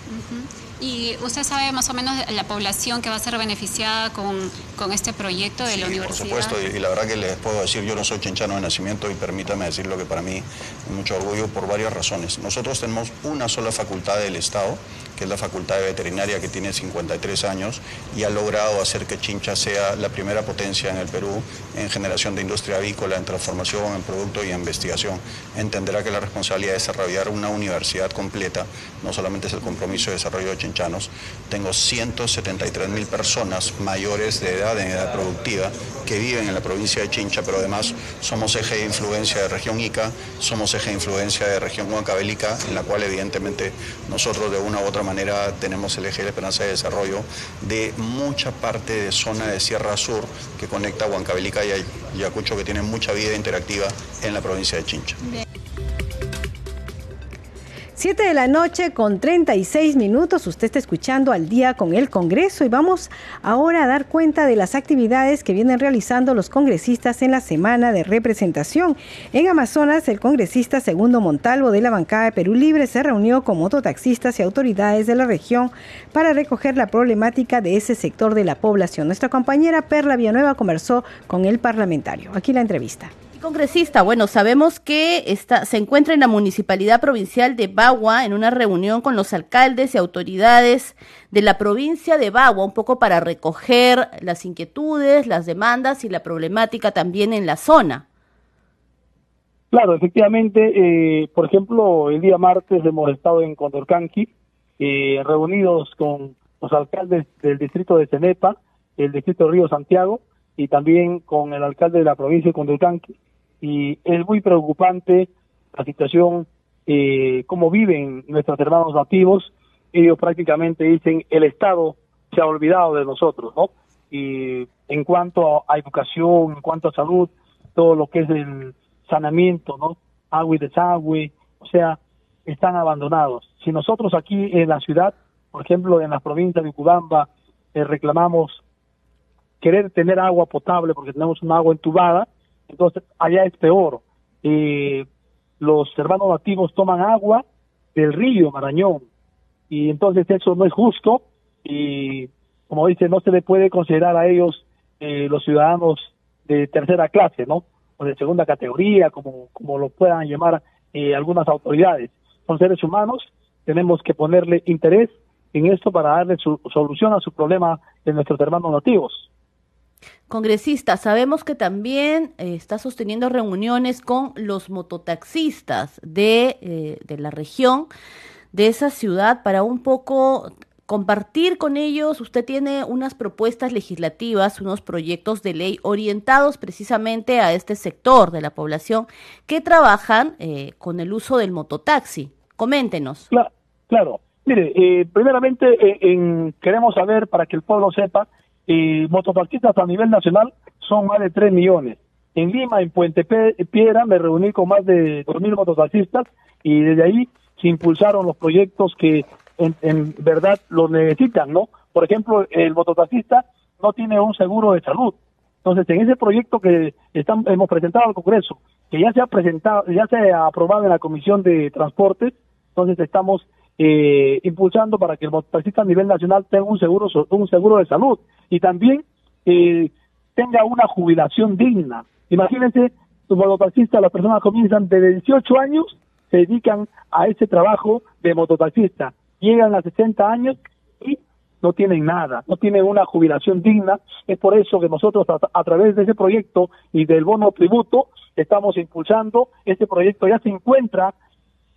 ¿Y usted sabe más o menos la población que va a ser beneficiada con, con este proyecto de la universidad? Por supuesto, y, la verdad que les puedo decir, yo no soy chinchano de nacimiento y permítame decir lo que para mí es mucho orgullo por varias razones. Nosotros tenemos una sola facultad del Estado, que es la Facultad de Veterinaria, que tiene 53 años y ha logrado hacer que Chincha sea la primera potencia en el Perú en generación de industria avícola, en transformación, en producto y en investigación. Entenderá que la responsabilidad de desarrollar una universidad completa no solamente es el compromiso de desarrollo de chinchanos, tengo 173 mil personas mayores de edad, en edad productiva, que viven en la provincia de Chincha, pero además somos eje de influencia de región Ica, somos eje de influencia de región Huancavelica, en la cual evidentemente nosotros de una u otra manera tenemos el eje de la esperanza de desarrollo de mucha parte de zona de Sierra Sur que conecta Huancavelica y Ayacucho, que tiene mucha vida interactiva en la provincia de Chincha. 7 de la noche con 36 minutos. Usted está escuchando al día con el Congreso y vamos ahora a dar cuenta de las actividades que vienen realizando los congresistas en la semana de representación. En Amazonas, el congresista Segundo Montalvo de la bancada de Perú Libre se reunió con mototaxistas y autoridades de la región para recoger la problemática de ese sector de la población. Nuestra compañera Perla Villanueva conversó con el parlamentario. Aquí la entrevista congresista, bueno, sabemos que está, se encuentra en la Municipalidad Provincial de Bagua en una reunión con los alcaldes y autoridades de la provincia de Bagua, un poco para recoger las inquietudes, las demandas y la problemática también en la zona. Claro, efectivamente, eh, por ejemplo, el día martes hemos estado en Condorcanqui, eh, reunidos con los alcaldes del distrito de Cenepa, el distrito de Río Santiago, y también con el alcalde de la provincia de Condorcanqui y es muy preocupante la situación, eh, cómo viven nuestros hermanos nativos. Ellos prácticamente dicen, el Estado se ha olvidado de nosotros, ¿no? Y en cuanto a educación, en cuanto a salud, todo lo que es el saneamiento, ¿no? Agua y desagüe, o sea, están abandonados. Si nosotros aquí en la ciudad, por ejemplo, en la provincia de Ucubamba, eh, reclamamos querer tener agua potable porque tenemos un agua entubada, entonces allá es peor. Eh, los hermanos nativos toman agua del río Marañón y entonces eso no es justo y como dice no se le puede considerar a ellos eh, los ciudadanos de tercera clase, ¿no? O de segunda categoría, como, como lo puedan llamar eh, algunas autoridades. Son seres humanos, tenemos que ponerle interés en esto para darle su solución a su problema de nuestros hermanos nativos. Congresista, sabemos que también eh, está sosteniendo reuniones con los mototaxistas de, eh, de la región, de esa ciudad, para un poco compartir con ellos. Usted tiene unas propuestas legislativas, unos proyectos de ley orientados precisamente a este sector de la población que trabajan eh, con el uso del mototaxi. Coméntenos. Claro, Mire, primeramente queremos saber, para que el pueblo sepa, y mototaxistas a nivel nacional son más de 3 millones. En Lima, en Puente Piedra, me reuní con más de 2.000 mototaxistas y desde ahí se impulsaron los proyectos que en, verdad los necesitan, ¿no? Por ejemplo, el mototaxista no tiene un seguro de salud. Entonces, en ese proyecto que están, hemos presentado al Congreso, que ya se ha presentado, ya se ha aprobado en la Comisión de Transportes, entonces estamos eh, impulsando para que el mototaxista a nivel nacional tenga un seguro, un seguro de salud y también eh, tenga una jubilación digna. Imagínense, los mototaxistas, las personas comienzan desde 18 años, se dedican a ese trabajo de mototaxista. Llegan a 60 años y no tienen nada, no tienen una jubilación digna. Es por eso que nosotros a, a, través de ese proyecto y del bono tributo estamos impulsando. Este proyecto ya se encuentra,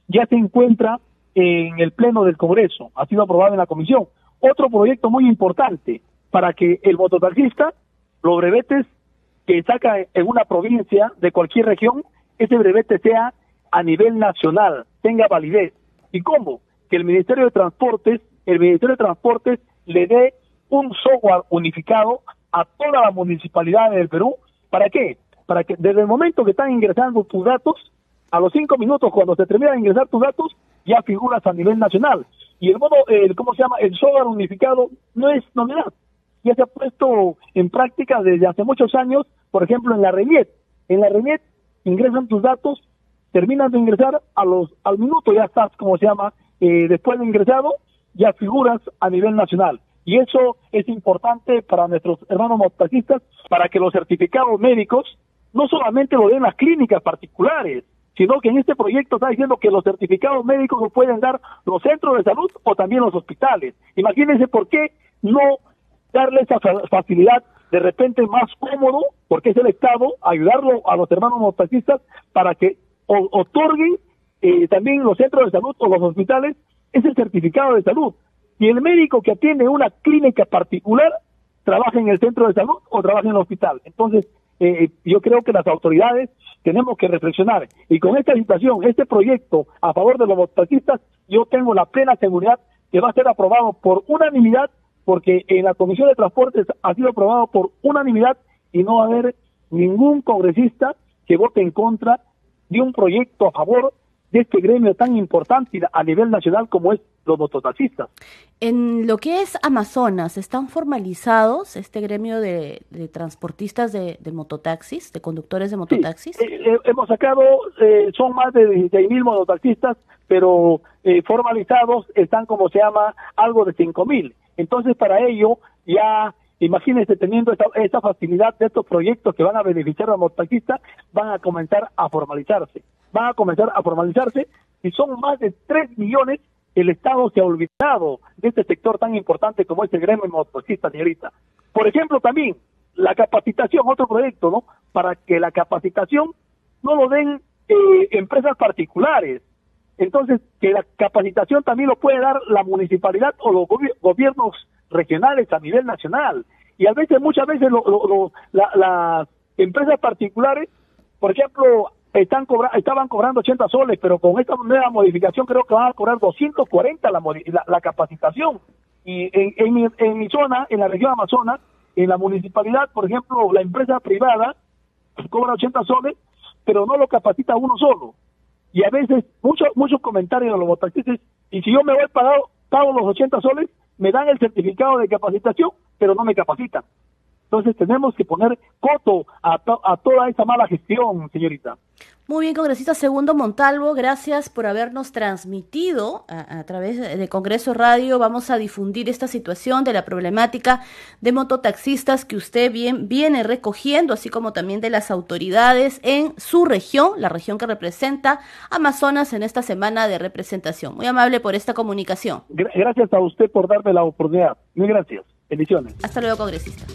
ya se encuentra en el pleno del Congreso, ha sido aprobado en la comisión. Otro proyecto muy importante para que el mototaxista, los brevetes que saca en una provincia de cualquier región, ese brevete sea a nivel nacional, tenga validez. ¿Y cómo? Que el Ministerio de Transportes, el Ministerio de Transportes le dé un software unificado a toda la municipalidad del Perú. ¿Para qué? Para que desde el momento que están ingresando tus datos, a los cinco minutos cuando se termina de ingresar tus datos, ya figuras a nivel nacional. Y el modo, el, ¿cómo se llama? El software unificado no es novedad. Ya se ha puesto en práctica desde hace muchos años, por ejemplo, en la RENIET. En la RENIET ingresan tus datos, terminan de ingresar, a los, al minuto ya estás, como se llama, eh, después de ingresado, ya figuras a nivel nacional. Y eso es importante para nuestros hermanos mototaxistas, para que los certificados médicos no solamente lo den las clínicas particulares, sino que en este proyecto está diciendo que los certificados médicos los pueden dar los centros de salud o también los hospitales. Imagínense por qué no darle esa facilidad de repente más cómodo, porque es el Estado, ayudarlo a los hermanos mototaxistas para que otorguen eh, también los centros de salud o los hospitales ese certificado de salud. Y el médico que atiende una clínica particular trabaja en el centro de salud o trabaja en el hospital. Entonces, eh, yo creo que las autoridades tenemos que reflexionar. Y con esta situación, este proyecto a favor de los mototaxistas, yo tengo la plena seguridad que va a ser aprobado por unanimidad, porque en la Comisión de Transportes ha sido aprobado por unanimidad y no va a haber ningún congresista que vote en contra de un proyecto a favor de este gremio tan importante a nivel nacional como es los mototaxistas. En lo que es Amazonas, ¿están formalizados este gremio de, transportistas de, mototaxis, de conductores de mototaxis? Eh, eh, hemos sacado, eh, son más de 16 mil mototaxistas, pero formalizados están como se llama algo de 5 mil. Entonces para ello ya Imagínense teniendo esta, facilidad de estos proyectos que van a beneficiar a los mototaxistas, van a comenzar a formalizarse. Van a comenzar a formalizarse y son más de 3 millones. El Estado se ha olvidado de este sector tan importante como es el gremio mototaxista, señorita. Por ejemplo, también la capacitación, otro proyecto, ¿no? Para que la capacitación no lo den eh, empresas particulares. Entonces, que la capacitación también lo puede dar la municipalidad o los gobiernos regionales a nivel nacional. Y a veces, muchas veces, las empresas particulares, por ejemplo, están cobra estaban cobrando 80 soles, pero con esta nueva modificación creo que van a cobrar 240 la, la, capacitación. Y en, mi, en mi zona, en la región Amazonas, en la municipalidad, por ejemplo, la empresa privada cobra 80 soles, pero no lo capacita uno solo. Y a veces, muchos muchos comentarios de los mototaxistas, y si yo me voy pagado, pago los 80 soles, me dan el certificado de capacitación, pero no me capacitan. Entonces tenemos que poner coto a, a toda esa mala gestión, señorita. Muy bien, congresista Segundo Montalvo, gracias por habernos transmitido a, través de Congreso Radio. Vamos a difundir esta situación de la problemática de mototaxistas que usted bien viene recogiendo, así como también de las autoridades en su región, la región que representa Amazonas en esta semana de representación. Muy amable por esta comunicación. Gracias a usted por darme la oportunidad. Muy gracias. Bendiciones. Hasta luego, congresista.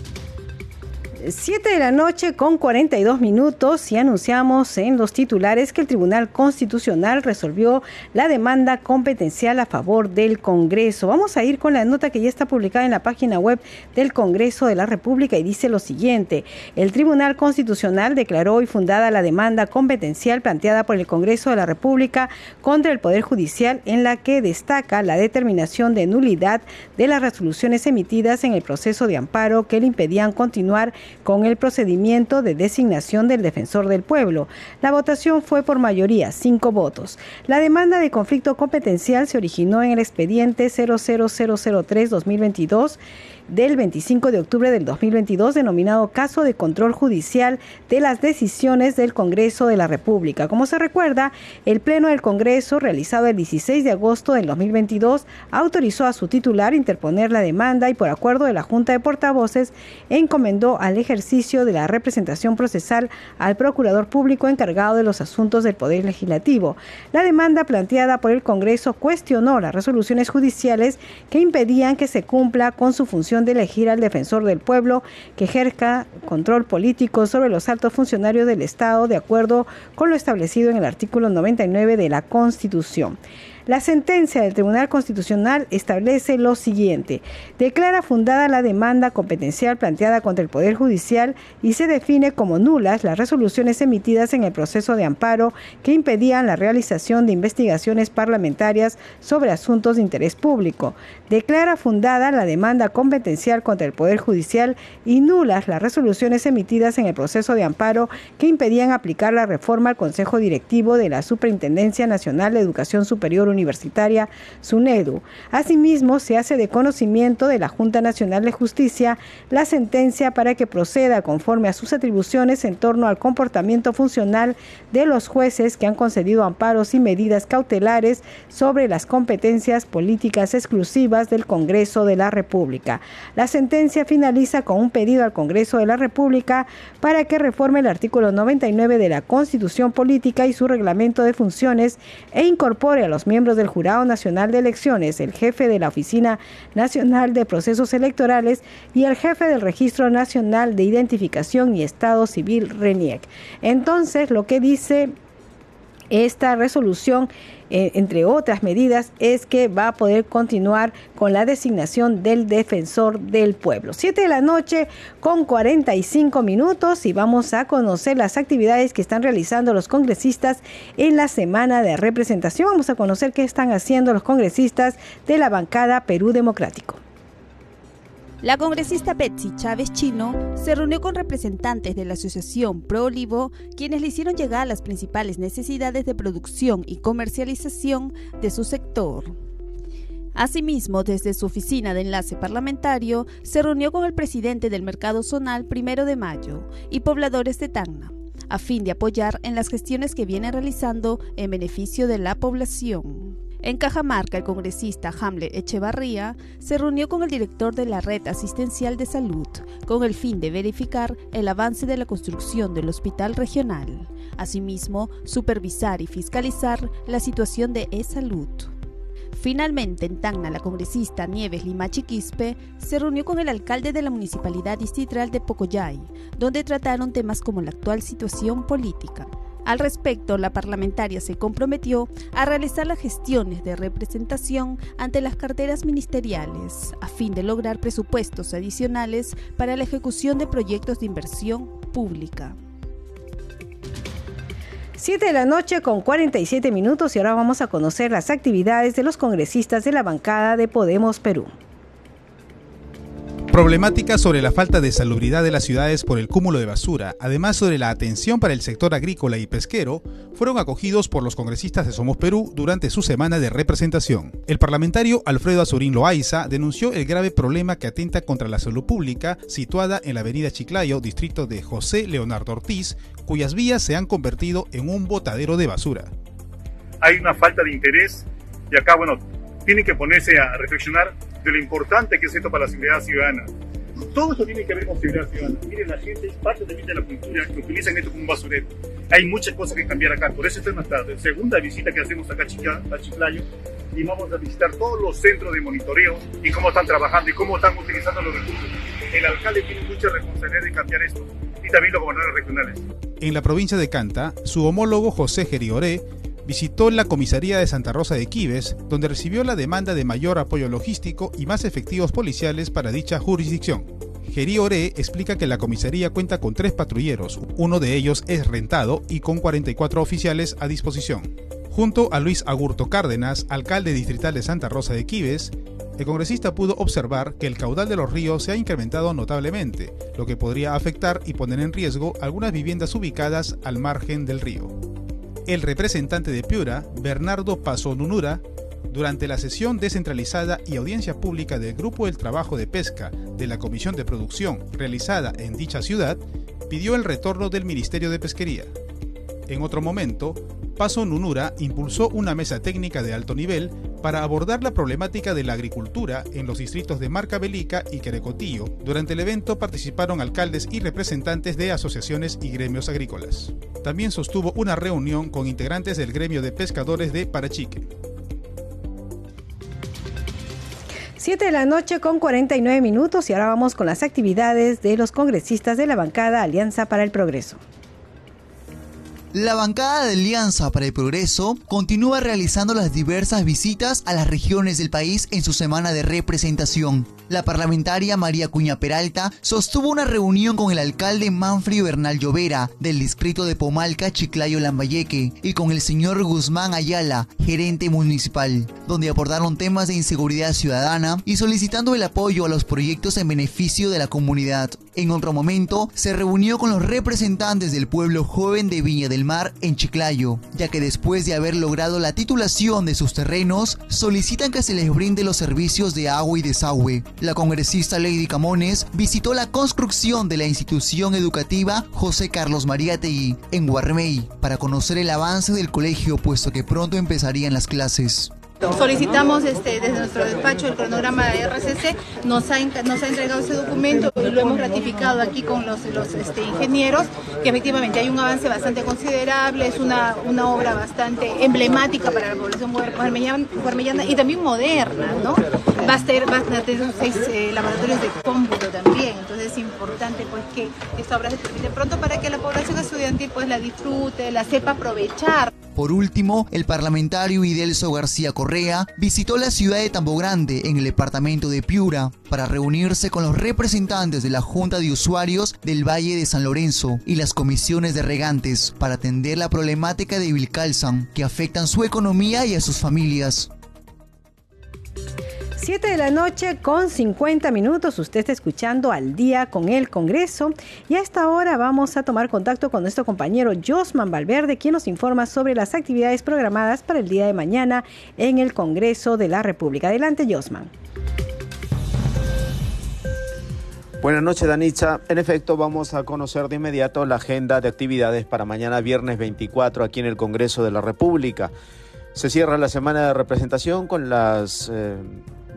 7 de la noche con 42 minutos y anunciamos en los titulares que el Tribunal Constitucional resolvió la demanda competencial a favor del Congreso. Vamos a ir con la nota que ya está publicada en la página web del Congreso de la República y dice lo siguiente. El Tribunal Constitucional declaró hoy fundada la demanda competencial planteada por el Congreso de la República contra el Poder Judicial en la que destaca la determinación de nulidad de las resoluciones emitidas en el proceso de amparo que le impedían continuar con el procedimiento de designación del defensor del pueblo. La votación fue por mayoría, cinco votos. La demanda de conflicto competencial se originó en el expediente 00003-2022 del 25 de octubre del 2022 denominado Caso de Control Judicial de las Decisiones del Congreso de la República. Como se recuerda, el Pleno del Congreso, realizado el 16 de agosto del 2022, autorizó a su titular interponer la demanda y por acuerdo de la Junta de Portavoces encomendó al ejercicio de la representación procesal al procurador público encargado de los asuntos del Poder Legislativo. La demanda planteada por el Congreso cuestionó las resoluciones judiciales que impedían que se cumpla con su función de elegir al defensor del pueblo que ejerza control político sobre los altos funcionarios del Estado de acuerdo con lo establecido en el artículo 99 de la Constitución. La sentencia del Tribunal Constitucional establece lo siguiente. Declara fundada la demanda competencial planteada contra el Poder Judicial y se define como nulas las resoluciones emitidas en el proceso de amparo que impedían la realización de investigaciones parlamentarias sobre asuntos de interés público. Declara fundada la demanda competencial contra el Poder Judicial y nulas las resoluciones emitidas en el proceso de amparo que impedían aplicar la reforma al Consejo Directivo de la Superintendencia Nacional de Educación Superior Universitaria, SUNEDU. Asimismo, se hace de conocimiento de la Junta Nacional de Justicia la sentencia para que proceda conforme a sus atribuciones en torno al comportamiento funcional de los jueces que han concedido amparos y medidas cautelares sobre las competencias políticas exclusivas del Congreso de la República. La sentencia finaliza con un pedido al Congreso de la República para que reforme el artículo 99 de la Constitución Política y su reglamento de funciones e incorpore a los miembros del Jurado Nacional de Elecciones, el jefe de la Oficina Nacional de Procesos Electorales y el jefe del Registro Nacional de Identificación y Estado Civil, RENIEC. Entonces, lo que dice esta resolución, eh, entre otras medidas, es que va a poder continuar con la designación del defensor del pueblo. Siete de la noche con 45 minutos y vamos a conocer las actividades que están realizando los congresistas en la semana de representación. Vamos a conocer qué están haciendo los congresistas de la bancada Perú Democrático. La congresista Betsy Chávez Chino se reunió con representantes de la Asociación Pro Olivo, quienes le hicieron llegar las principales necesidades de producción y comercialización de su sector. Asimismo, desde su oficina de enlace parlamentario, se reunió con el presidente del Mercado Zonal Primero de Mayo y pobladores de Tacna, a fin de apoyar en las gestiones que viene realizando en beneficio de la población. En Cajamarca, el congresista Hamlet Echevarría se reunió con el director de la Red Asistencial de Salud con el fin de verificar el avance de la construcción del hospital regional. Asimismo, supervisar y fiscalizar la situación de e-salud. Finalmente, en Tacna, la congresista Nieves Limachi Quispe se reunió con el alcalde de la Municipalidad Distrital de Pocoyay, donde trataron temas como la actual situación política. Al respecto, la parlamentaria se comprometió a realizar las gestiones de representación ante las carteras ministeriales, a fin de lograr presupuestos adicionales para la ejecución de proyectos de inversión pública. 7 de la noche con 47 minutos y ahora vamos a conocer las actividades de los congresistas de la bancada de Podemos Perú. Problemática sobre la falta de salubridad de las ciudades por el cúmulo de basura, además sobre la atención para el sector agrícola y pesquero, fueron acogidos por los congresistas de Somos Perú durante su semana de representación. El parlamentario Alfredo Azurín Loaiza denunció el grave problema que atenta contra la salud pública situada en la avenida Chiclayo, distrito de José Leonardo Ortiz, cuyas vías se han convertido en un botadero de basura. Hay una falta de interés y acá, bueno, tiene que ponerse a reflexionar de lo importante que es esto para la seguridad ciudadana. Todo eso tiene que ver con seguridad ciudadana. Miren, la gente es parte también de la cultura que utilizan esto como un basurero. Hay muchas cosas que cambiar acá. Por eso esta es nuestra segunda visita que hacemos acá a Chiclayo y vamos a visitar todos los centros de monitoreo y cómo están trabajando y cómo están utilizando los recursos. El alcalde tiene mucha responsabilidad de cambiar esto y también los gobernadores regionales. En la provincia de Canta, su homólogo José Gerioré visitó la comisaría de Santa Rosa de Quives, donde recibió la demanda de mayor apoyo logístico y más efectivos policiales para dicha jurisdicción. Geri Ore explica que la comisaría cuenta con tres patrulleros, uno de ellos es rentado y con 44 oficiales a disposición. Junto a Luis Agurto Cárdenas, alcalde distrital de Santa Rosa de Quives, el congresista pudo observar que el caudal de los ríos se ha incrementado notablemente, lo que podría afectar y poner en riesgo algunas viviendas ubicadas al margen del río. El representante de Piura, Bernardo Paso Nunura, durante la sesión descentralizada y audiencia pública del Grupo del Trabajo de Pesca de la Comisión de Producción realizada en dicha ciudad, pidió el retorno del Ministerio de Pesquería. En otro momento, Paso Nunura impulsó una mesa técnica de alto nivel para abordar la problemática de la agricultura en los distritos de Marcabelica y Querecotillo. Durante el evento participaron alcaldes y representantes de asociaciones y gremios agrícolas. También sostuvo una reunión con integrantes del gremio de pescadores de Parachique. 7 de la noche con 49 minutos y ahora vamos con las actividades de los congresistas de la bancada Alianza para el Progreso. La bancada de Alianza para el Progreso continúa realizando las diversas visitas a las regiones del país en su semana de representación. La parlamentaria María Cuña Peralta sostuvo una reunión con el alcalde Manfrio Bernal Llovera del distrito de Pomalca, Chiclayo, Lambayeque y con el señor Guzmán Ayala, gerente municipal, donde abordaron temas de inseguridad ciudadana y solicitando el apoyo a los proyectos en beneficio de la comunidad. En otro momento, se reunió con los representantes del pueblo joven de Viña del Mar en Chiclayo, ya que después de haber logrado la titulación de sus terrenos, solicitan que se les brinde los servicios de agua y desagüe. La congresista Lady Camones visitó la construcción de la institución educativa José Carlos Mariátegui en Guarmey para conocer el avance del colegio puesto que pronto empezarían las clases. Solicitamos este, desde nuestro despacho el cronograma de RCC, nos ha, nos entregado ese documento y lo hemos ratificado aquí con los, los este, ingenieros, que efectivamente hay un avance bastante considerable, es una, una obra bastante emblemática para la población guarmellana y también moderna, ¿no? Va a, ser, va a tener seis eh, laboratorios de cómputo también, entonces es importante pues que esta obra se termine pronto para que la población estudiantil pues la disfrute, la sepa aprovechar. Por último, el parlamentario Idelso García Correa visitó la ciudad de Tambo Grande, en el departamento de Piura, para reunirse con los representantes de la Junta de Usuarios del Valle de San Lorenzo y las comisiones de regantes para atender la problemática de Vilcalzan que afectan su economía y a sus familias. 7 de la noche con 50 minutos. Usted está escuchando al día con el Congreso. Y a esta hora vamos a tomar contacto con nuestro compañero Josman Valverde, quien nos informa sobre las actividades programadas para el día de mañana en el Congreso de la República. Adelante, Josman. Buenas noches, Danitza. En efecto, vamos a conocer de inmediato la agenda de actividades para mañana viernes 24 aquí en el Congreso de la República. Se cierra la semana de representación con las eh,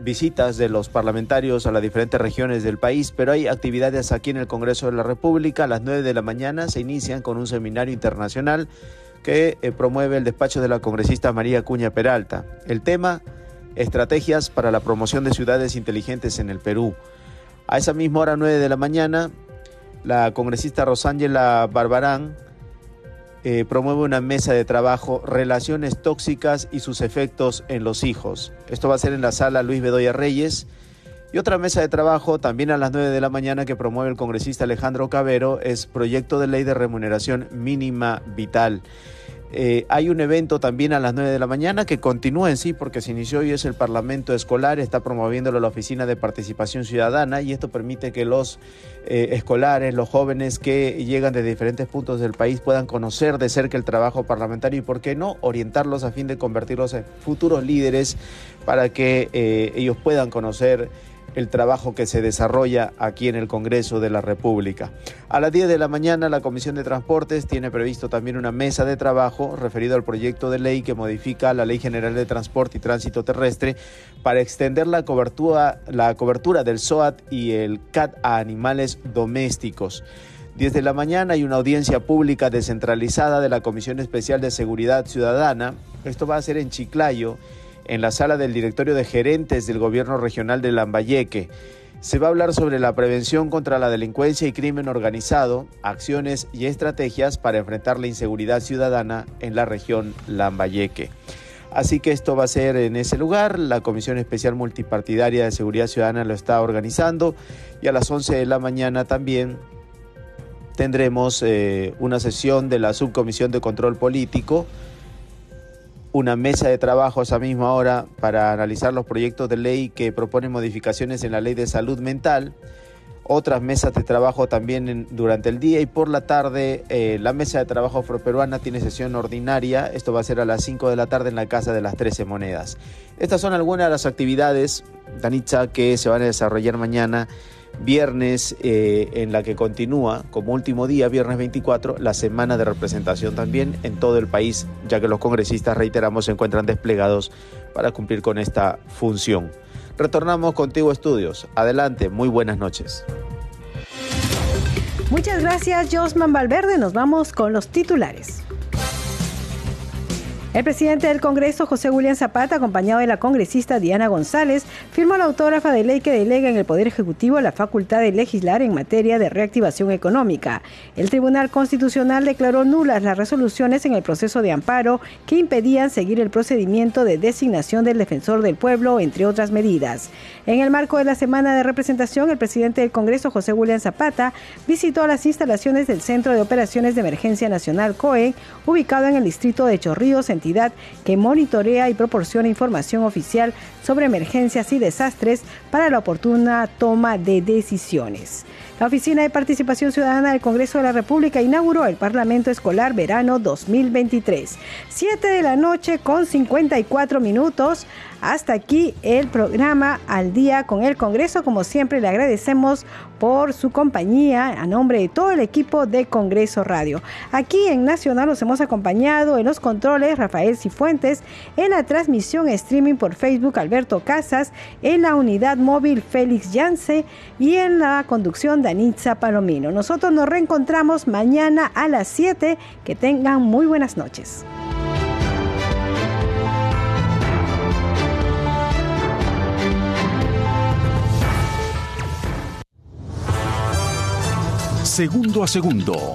visitas de los parlamentarios a las diferentes regiones del país, pero hay actividades aquí en el Congreso de la República. A las 9 de la mañana se inician con un seminario internacional que eh, promueve el despacho de la congresista María Cuña Peralta. El tema, estrategias para la promoción de ciudades inteligentes en el Perú. A esa misma hora, 9 de la mañana, la congresista Rosángela Barbarán eh, promueve una mesa de trabajo Relaciones tóxicas y sus efectos en los hijos. Esto va a ser en la sala Luis Bedoya Reyes. Y otra mesa de trabajo, también a las 9 de la mañana, que promueve el congresista Alejandro Cabero, es Proyecto de Ley de Remuneración Mínima Vital. Eh, hay un evento también a las 9 de la mañana que continúa en sí porque se inició hoy es el Parlamento Escolar, está promoviéndolo la Oficina de Participación Ciudadana y esto permite que los eh, escolares, los jóvenes que llegan de diferentes puntos del país puedan conocer de cerca el trabajo parlamentario y, por qué no, orientarlos a fin de convertirlos en futuros líderes para que eh, ellos puedan conocer el trabajo que se desarrolla aquí en el Congreso de la República. A las 10 de la mañana la Comisión de Transportes tiene previsto también una mesa de trabajo referido al proyecto de ley que modifica la Ley General de Transporte y Tránsito Terrestre para extender la cobertura, la cobertura del SOAT y el CAT a animales domésticos. 10 de la mañana hay una audiencia pública descentralizada de la Comisión Especial de Seguridad Ciudadana. Esto va a ser en Chiclayo en la sala del directorio de gerentes del gobierno regional de Lambayeque. Se va a hablar sobre la prevención contra la delincuencia y crimen organizado, acciones y estrategias para enfrentar la inseguridad ciudadana en la región Lambayeque. Así que esto va a ser en ese lugar. La Comisión Especial Multipartidaria de Seguridad Ciudadana lo está organizando y a las 11 de la mañana también tendremos eh, una sesión de la Subcomisión de Control Político una mesa de trabajo a esa misma hora para analizar los proyectos de ley que proponen modificaciones en la ley de salud mental. Otras mesas de trabajo también durante el día y por la tarde eh, la mesa de trabajo afroperuana tiene sesión ordinaria. Esto va a ser a las 5 de la tarde en la Casa de las 13 Monedas. Estas son algunas de las actividades, Danitza, que se van a desarrollar mañana viernes eh, en la que continúa como último día, viernes 24, la semana de representación también en todo el país, ya que los congresistas, reiteramos, se encuentran desplegados para cumplir con esta función. Retornamos contigo estudios. Adelante, muy buenas noches. Muchas gracias, Josman Valverde. Nos vamos con los titulares. El presidente del Congreso, José William Zapata, acompañado de la congresista Diana González, firmó la autógrafa de ley que delega en el Poder Ejecutivo la facultad de legislar en materia de reactivación económica. El Tribunal Constitucional declaró nulas las resoluciones en el proceso de amparo que impedían seguir el procedimiento de designación del defensor del pueblo, entre otras medidas. En el marco de la semana de representación, el presidente del Congreso, José William Zapata, visitó las instalaciones del Centro de Operaciones de Emergencia Nacional COE, ubicado en el distrito de Chorrillos, en que monitorea y proporciona información oficial sobre emergencias y desastres para la oportuna toma de decisiones. La Oficina de Participación Ciudadana del Congreso de la República inauguró el Parlamento Escolar Verano 2023. Siete de la noche con 54 minutos. Hasta aquí el programa Al Día con el Congreso. Como siempre, le agradecemos por su compañía a nombre de todo el equipo de Congreso Radio. Aquí en Nacional los hemos acompañado en los controles Rafael Cifuentes, en la transmisión streaming por Facebook Alberto Casas, en la unidad móvil Félix Yance y en la conducción Danitza Palomino. Nosotros nos reencontramos mañana a las 7. Que tengan muy buenas noches. Segundo a segundo,